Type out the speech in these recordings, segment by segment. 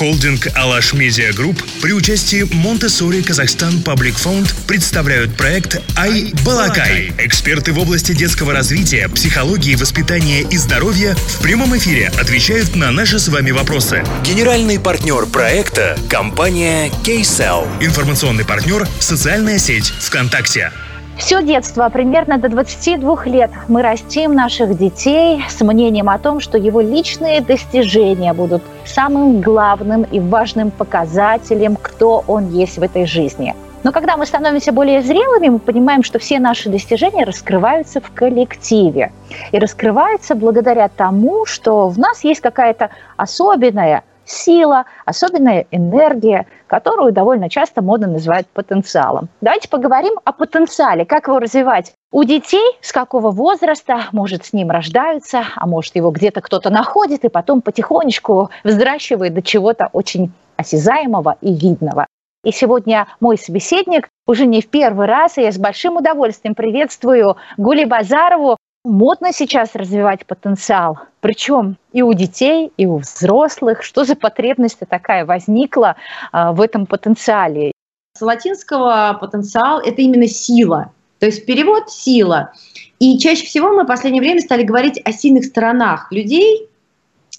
Холдинг «Алаш Медиа Групп» при участии Montessori Kazakhstan Public Fund представляют проект «i-balaqai». Эксперты в области детского развития, психологии, воспитания и здоровья в прямом эфире отвечают на наши с вами вопросы. Генеральный партнер проекта – компания Kcell. Информационный партнер – социальная сеть ВКонтакте. Все детство, примерно до 22 лет, мы растим наших детей с мнением о том, что его личные достижения будут самым главным и важным показателем, кто он есть в этой жизни. Но когда мы становимся более зрелыми, мы понимаем, что все наши достижения раскрываются в коллективе. И раскрываются благодаря тому, что в нас есть какая-то особенная сила, особенная энергия, которую довольно часто модно называют потенциалом. Давайте поговорим о потенциале, как его развивать. У детей с какого возраста, может, с ним рождаются, а может, его где-то кто-то находит и потом потихонечку взращивает до чего-то очень осязаемого и видного. И сегодня мой собеседник уже не в первый раз, и я с большим удовольствием приветствую Гули Базарову, Модно сейчас развивать потенциал, причем и у детей, и у взрослых. Что за потребность такая возникла а, в этом потенциале? С латинского потенциал – это именно сила, то есть перевод – сила. И чаще всего мы в последнее время стали говорить о сильных сторонах людей,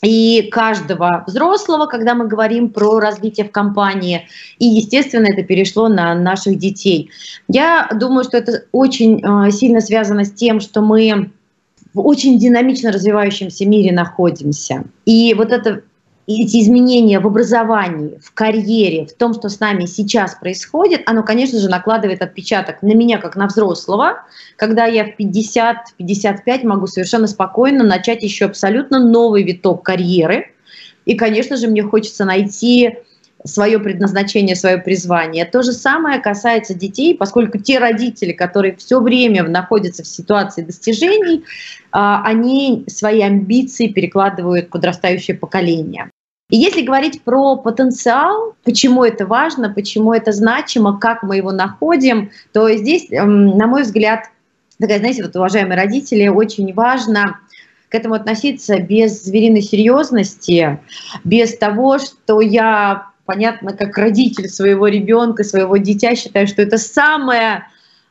и каждого взрослого, когда мы говорим про развитие в компании. И, естественно, это перешло на наших детей. Я думаю, что это очень э, сильно связано с тем, что мы в очень динамично развивающемся мире находимся. И вот это эти изменения в образовании, в карьере, в том, что с нами сейчас происходит, оно, конечно же, накладывает отпечаток на меня как на взрослого, когда я в 50-55 могу совершенно спокойно начать еще абсолютно новый виток карьеры. И, конечно же, мне хочется найти свое предназначение, свое призвание. То же самое касается детей, поскольку те родители, которые все время находятся в ситуации достижений, а, они свои амбиции перекладывают в подрастающее поколение. И если говорить про потенциал, почему это важно, почему это значимо, как мы его находим, то здесь, эм, на мой взгляд, такая, знаете, вот, уважаемые родители, очень важно к этому относиться без звериной серьезности, без того, что я понятно, как родитель своего ребенка, своего дитя, считаю, что это самое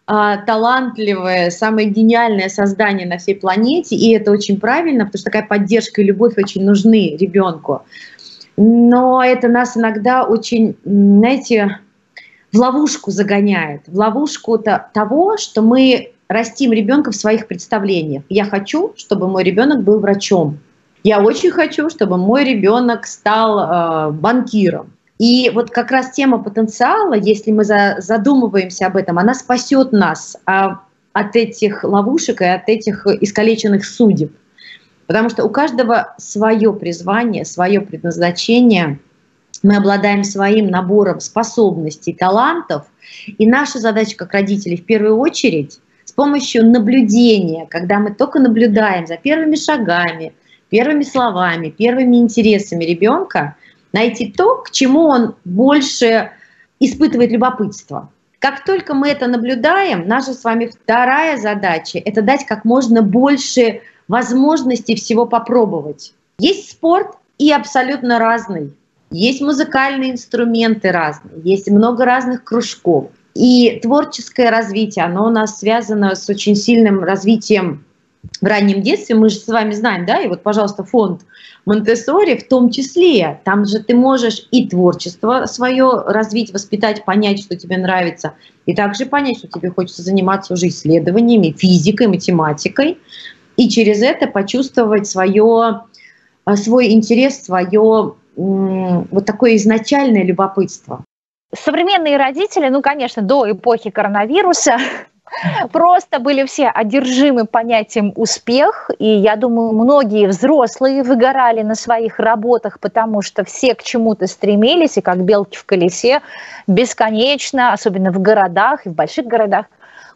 а, талантливое, самое гениальное создание на всей планете, и это очень правильно, потому что такая поддержка и любовь очень нужны ребенку. Но это нас иногда очень, знаете, в ловушку загоняет, в ловушку -то того, что мы растим ребенка в своих представлениях. Я хочу, чтобы мой ребенок был врачом. Я очень хочу, чтобы мой ребенок стал э, банкиром. И вот как раз тема потенциала, если мы задумываемся об этом, она спасет нас а, от этих ловушек и от этих искалеченных судеб. Потому что у каждого свое призвание, свое предназначение. Мы обладаем своим набором способностей, талантов. И наша задача как родителей в первую очередь с помощью наблюдения, когда мы только наблюдаем за первыми шагами, первыми словами, первыми интересами ребенка – найти то, к чему он больше испытывает любопытство. Как только мы это наблюдаем, наша с вами вторая задача – это дать как можно больше возможностей всего попробовать. Есть спорт и абсолютно разный. Есть музыкальные инструменты разные, есть много разных кружков. И творческое развитие, оно у нас связано с очень сильным развитием в раннем детстве, мы же с вами знаем, да, и вот, пожалуйста, фонд Монтессори в том числе, там же ты можешь и творчество свое развить, воспитать, понять, что тебе нравится, и также понять, что тебе хочется заниматься уже исследованиями, физикой, математикой, и через это почувствовать свое, э, свой интерес, свое вот такое изначальное любопытство. Современные родители, ну, конечно, до эпохи коронавируса Просто были все одержимы понятием успех, и я думаю, многие взрослые выгорали на своих работах, потому что все к чему-то стремились, и как белки в колесе, бесконечно, особенно в городах и в больших городах,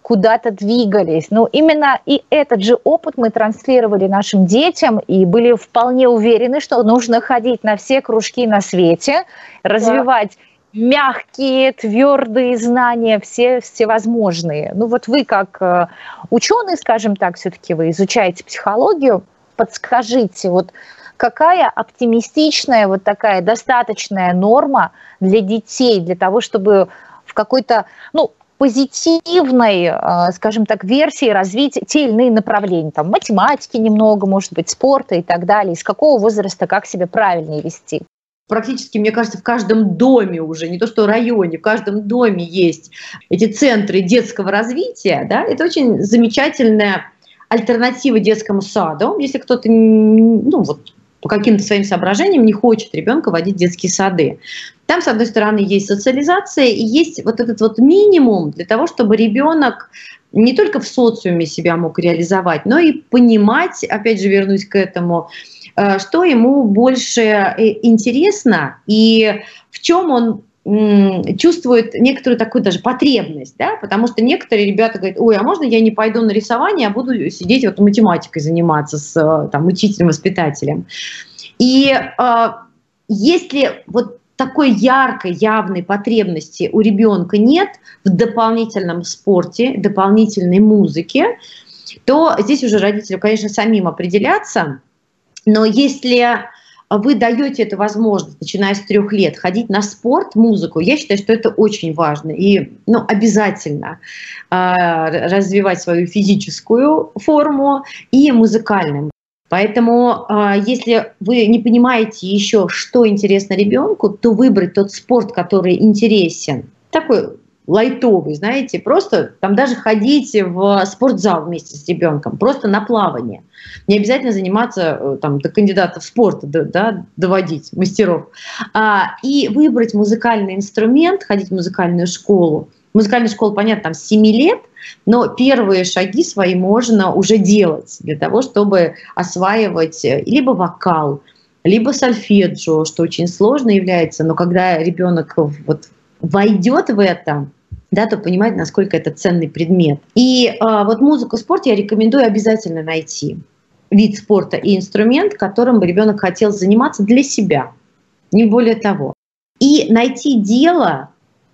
куда-то двигались. Но именно и этот же опыт мы транслировали нашим детям и были вполне уверены, что нужно ходить на все кружки на свете, развивать да мягкие, твердые знания, все всевозможные. Ну вот вы как э, ученый, скажем так, все-таки вы изучаете психологию, подскажите, вот какая оптимистичная вот такая достаточная норма для детей, для того, чтобы в какой-то, ну, позитивной, э, скажем так, версии развить те или иные направления, там, математики немного, может быть, спорта и так далее, из какого возраста как себя правильнее вести? Практически, мне кажется, в каждом доме уже, не то что районе, в каждом доме есть эти центры детского развития. Да? Это очень замечательная альтернатива детскому саду. Если кто-то ну, вот, по каким-то своим соображениям не хочет ребенка водить в детские сады. Там, с одной стороны, есть социализация и есть вот этот вот минимум для того, чтобы ребенок не только в социуме себя мог реализовать, но и понимать, опять же, вернусь к этому, э, что ему больше э, интересно и в чем он чувствует некоторую такую даже потребность, да, потому что некоторые ребята говорят, ой, а можно я не пойду на рисование, а буду сидеть вот математикой заниматься с э, там, учителем-воспитателем. И э, если вот такой яркой, явной потребности у ребенка нет в дополнительном спорте, дополнительной музыке, то здесь уже родителю, конечно, самим определяться. Но если вы даете эту возможность, начиная с трех лет, ходить на спорт, музыку, я считаю, что это очень важно и ну, обязательно э, развивать свою физическую форму и музыкальную. Поэтому, а, если вы не понимаете еще, что интересно ребенку, то выбрать тот спорт, который интересен. Такой лайтовый, знаете, просто там даже ходить в спортзал вместе с ребенком, просто на плавание. Не обязательно заниматься э, там до кандидата в спорт, да, доводить мастеров. А, и выбрать музыкальный инструмент, ходить в музыкальную школу. Музыкальная школа, понятно, там с 7 лет, но первые шаги свои можно уже делать для того, чтобы осваивать э, либо вокал, либо сольфеджио, что очень сложно является, но когда ребенок вот войдет в это, да, то понимает, насколько это ценный предмет. И э, вот музыку, спорт я рекомендую обязательно найти вид спорта и инструмент, которым бы ребенок хотел заниматься для себя, не более того. И найти дело,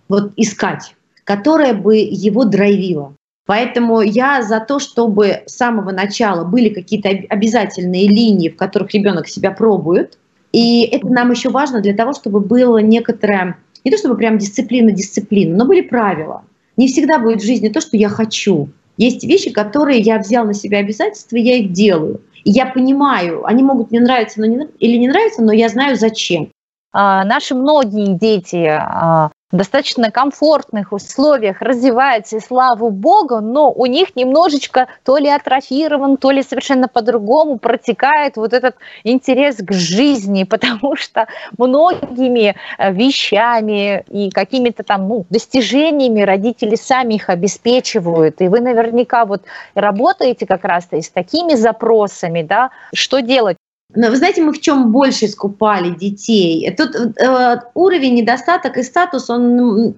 вот искать, которое бы его драйвило. Поэтому я за то, чтобы с самого начала были какие-то обязательные линии, в которых ребенок себя пробует. И это нам еще важно для того, чтобы было некоторое не то чтобы прям дисциплина-дисциплина, но были правила. Не всегда будет в жизни то, что я хочу. Есть вещи, которые я взял на себя обязательства, я их делаю. И я понимаю, они могут мне нравиться но не, или не нравиться, но я знаю зачем. А, наши многие дети а, достаточно комфортных условиях развивается, и слава богу, но у них немножечко то ли атрофирован, то ли совершенно по-другому протекает вот этот интерес к жизни, потому что многими э, вещами и какими-то там ну, достижениями родители сами их обеспечивают. И вы наверняка вот работаете как раз-то и с такими запросами, да, что делать? Но вы знаете, мы в чем больше искупали детей? Тут э, уровень недостаток и статус, он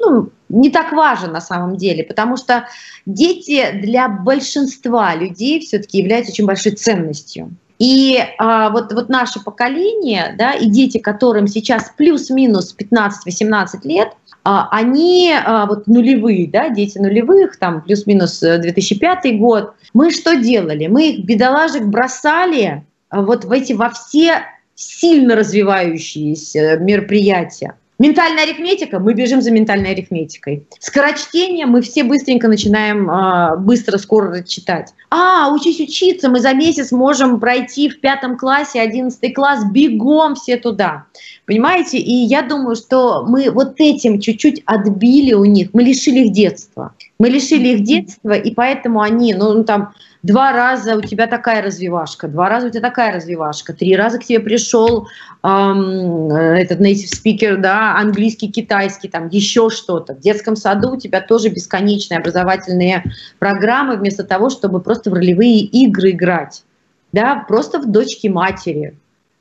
ну, не так важен на самом деле, потому что дети для большинства людей все-таки являются очень большой ценностью. И а, вот, вот наше поколение, да, и дети, которым сейчас плюс-минус 15-18 лет, а, они а, вот нулевые, да, дети нулевых, там плюс-минус 2005 год, мы что делали? Мы их бедолажек бросали вот в эти во все сильно развивающиеся мероприятия. Ментальная арифметика, мы бежим за ментальной арифметикой. Скорочтение, мы все быстренько начинаем э, быстро, скоро читать. А, учись учиться, мы за месяц можем пройти в пятом классе, одиннадцатый класс, бегом все туда. Понимаете? И я думаю, что мы вот этим чуть-чуть отбили у них, мы лишили их детства. Мы лишили их детства, и поэтому они, ну, ну там, два раза у тебя такая развивашка, два раза у тебя такая развивашка, три раза к тебе пришел эм, этот native speaker, да, английский, китайский, там еще что-то. В детском саду у тебя тоже бесконечные образовательные программы, вместо того, чтобы просто в ролевые игры играть, да, просто в дочки матери,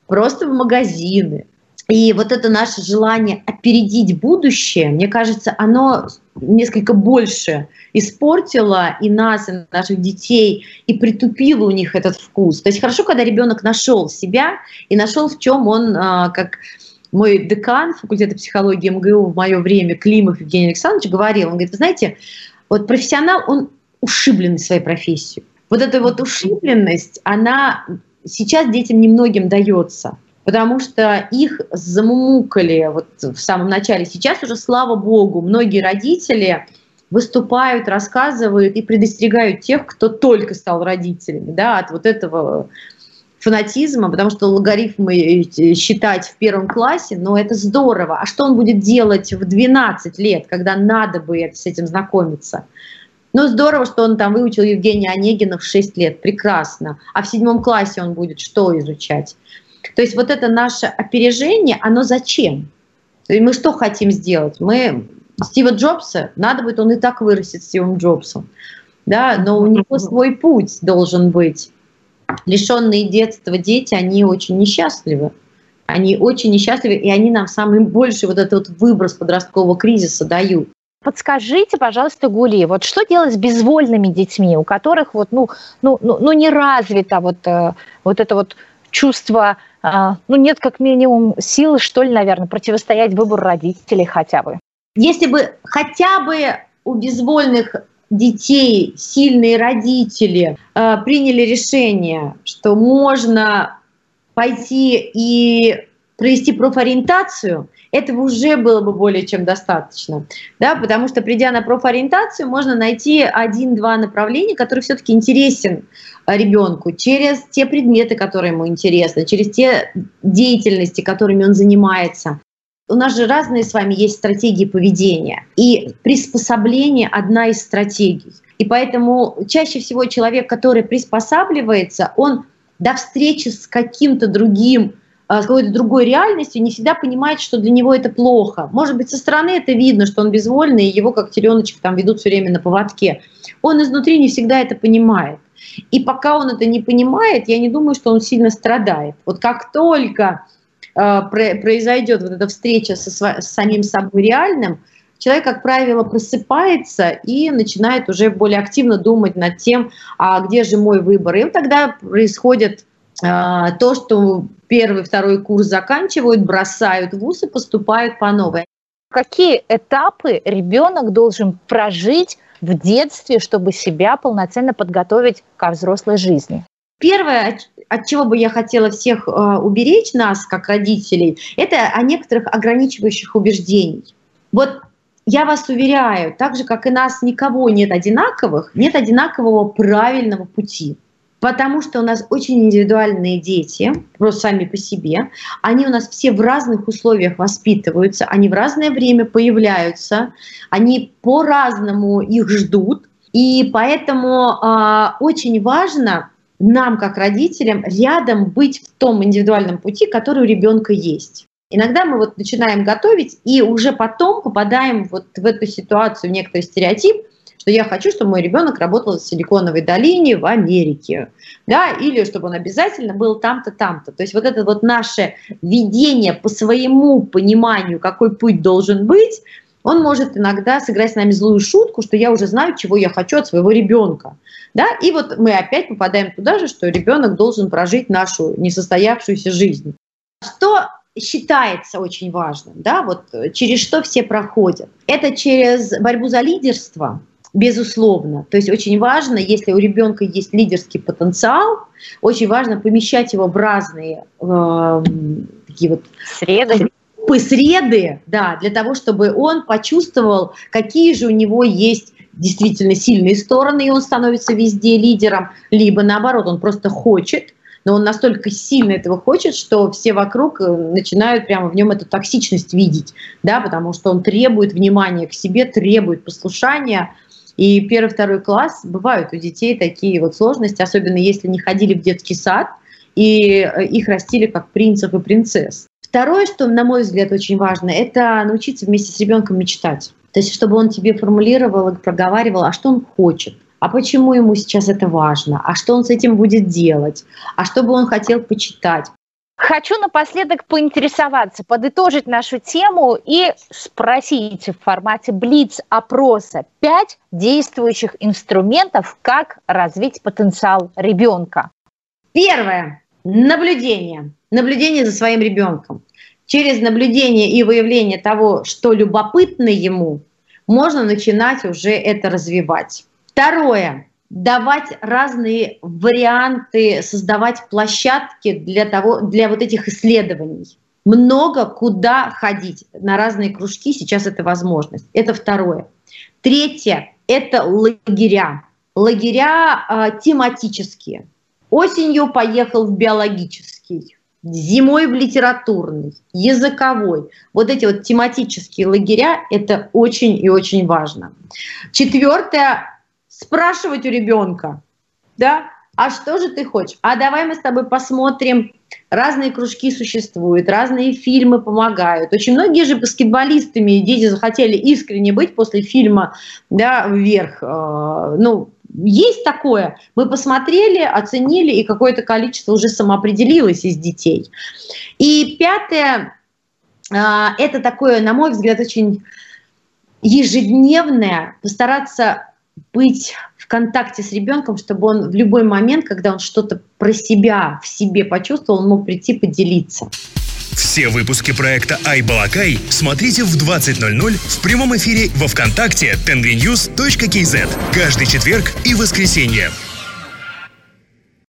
просто в магазины, и вот это наше желание опередить будущее, мне кажется, оно несколько больше испортило и нас, и наших детей, и притупило у них этот вкус. То есть хорошо, когда ребенок нашел себя и нашел, в чем он, а, как мой декан факультета психологии МГУ в мое время, Климов Евгений Александрович, говорил, он говорит, вы знаете, вот профессионал, он ушибленный своей профессией. Вот эта вот ушибленность, она сейчас детям немногим дается, потому что их замумукали вот в самом начале. Сейчас уже, слава богу, многие родители выступают, рассказывают и предостерегают тех, кто только стал родителями, да, от вот этого фанатизма, потому что логарифмы считать в первом классе, но это здорово. А что он будет делать в 12 лет, когда надо бы с этим знакомиться? Ну, здорово, что он там выучил Евгения Онегина в 6 лет, прекрасно. А в седьмом классе он будет что изучать? То есть вот это наше опережение, оно зачем? Есть мы что хотим сделать? Мы Стива Джобса, надо будет, он и так вырастет Стивом Джобсом. Да, но у него свой путь должен быть. Лишенные детства дети, они очень несчастливы. Они очень несчастливы, и они нам самый больший вот этот вот выброс подросткового кризиса дают. Подскажите, пожалуйста, Гули, вот что делать с безвольными детьми, у которых вот, ну, ну, ну, ну не развито вот, э, вот это вот чувство, э, ну нет как минимум силы, что ли, наверное, противостоять выбору родителей хотя бы? Если бы хотя бы у безвольных детей сильные родители э, приняли решение, что можно пойти и провести профориентацию, этого уже было бы более чем достаточно. Да, потому что придя на профориентацию, можно найти один-два направления, которые все-таки интересен э, ребенку через те предметы, которые ему интересны, через те деятельности, которыми он занимается. У нас же разные с вами есть стратегии поведения. И приспособление – одна из стратегий. И поэтому чаще всего человек, который приспосабливается, он до встречи с каким-то другим а, с какой-то другой реальностью, не всегда понимает, что для него это плохо. Может быть, со стороны это видно, что он безвольный, и его как теленочек там ведут все время на поводке. Он изнутри не всегда это понимает. И пока он это не понимает, я не думаю, что он сильно страдает. Вот как только э, произойдет вот эта встреча со, с самим собой реальным, человек, как правило, просыпается и начинает уже более активно думать над тем, а где же мой выбор. И тогда происходит а, то, что первый, второй курс заканчивают, бросают ВУЗ и поступают по новой. Какие этапы ребенок должен прожить в детстве, чтобы себя полноценно подготовить ко взрослой жизни? Первое, от чего бы я хотела всех э, уберечь нас, как родителей, это о некоторых ограничивающих убеждений. Вот я вас уверяю, так же, как и нас никого нет одинаковых, нет одинакового правильного пути потому что у нас очень индивидуальные дети, просто сами по себе. Они у нас все в разных условиях воспитываются, они в разное время появляются, они по-разному их ждут. И поэтому э, очень важно нам, как родителям, рядом быть в том индивидуальном пути, который у ребенка есть. Иногда мы вот начинаем готовить и уже потом попадаем вот в эту ситуацию, в некоторый стереотип, что я хочу, чтобы мой ребенок работал в Силиконовой долине в Америке, да, или чтобы он обязательно был там-то, там-то. То есть вот это вот наше видение по своему пониманию, какой путь должен быть, он может иногда сыграть с нами злую шутку, что я уже знаю, чего я хочу от своего ребенка. Да? И вот мы опять попадаем туда же, что ребенок должен прожить нашу несостоявшуюся жизнь. Что считается очень важным, да, вот через что все проходят. Это через борьбу за лидерство, безусловно. То есть очень важно, если у ребенка есть лидерский потенциал, очень важно помещать его в разные э, такие вот среды. среды, да, для того, чтобы он почувствовал, какие же у него есть действительно сильные стороны, и он становится везде лидером, либо наоборот, он просто хочет, но он настолько сильно этого хочет, что все вокруг э, начинают прямо в нем эту токсичность видеть, да, потому что он требует внимания к себе, требует послушания, и первый, второй класс бывают у детей такие вот сложности, особенно если не ходили в детский сад и э, их растили как принцев и принцесс. Второе, что, на мой взгляд, очень важно, это научиться вместе с ребенком мечтать. То есть, чтобы он тебе формулировал и проговаривал, а что он хочет, а почему ему сейчас это важно, а что он с этим будет делать, а что бы он хотел почитать. Хочу напоследок поинтересоваться, подытожить нашу тему и спросить в формате Блиц-опроса пять действующих инструментов, как развить потенциал ребенка. Первое. Наблюдение. Наблюдение за своим ребенком. Через наблюдение и выявление того, что любопытно ему, можно начинать уже это развивать. Второе давать разные варианты, создавать площадки для, того, для вот этих исследований. Много куда ходить на разные кружки, сейчас это возможность. Это второе. Третье – это лагеря. Лагеря э, тематические. Осенью поехал в биологический, зимой в литературный, языковой. Вот эти вот тематические лагеря – это очень и очень важно. Четвертое – спрашивать у ребенка, да, а что же ты хочешь? А давай мы с тобой посмотрим, разные кружки существуют, разные фильмы помогают. Очень многие же баскетболистами дети захотели искренне быть после фильма да, «Вверх». Э, ну, есть такое. Мы посмотрели, оценили, и какое-то количество уже самоопределилось из детей. И пятое, э, это такое, на мой взгляд, очень ежедневное, постараться быть в контакте с ребенком, чтобы он в любой момент, когда он что-то про себя в себе почувствовал, он мог прийти поделиться. Все выпуски проекта «Айбалакай» смотрите в 20.00 в прямом эфире во Вконтакте tengrnews.kz каждый четверг и воскресенье.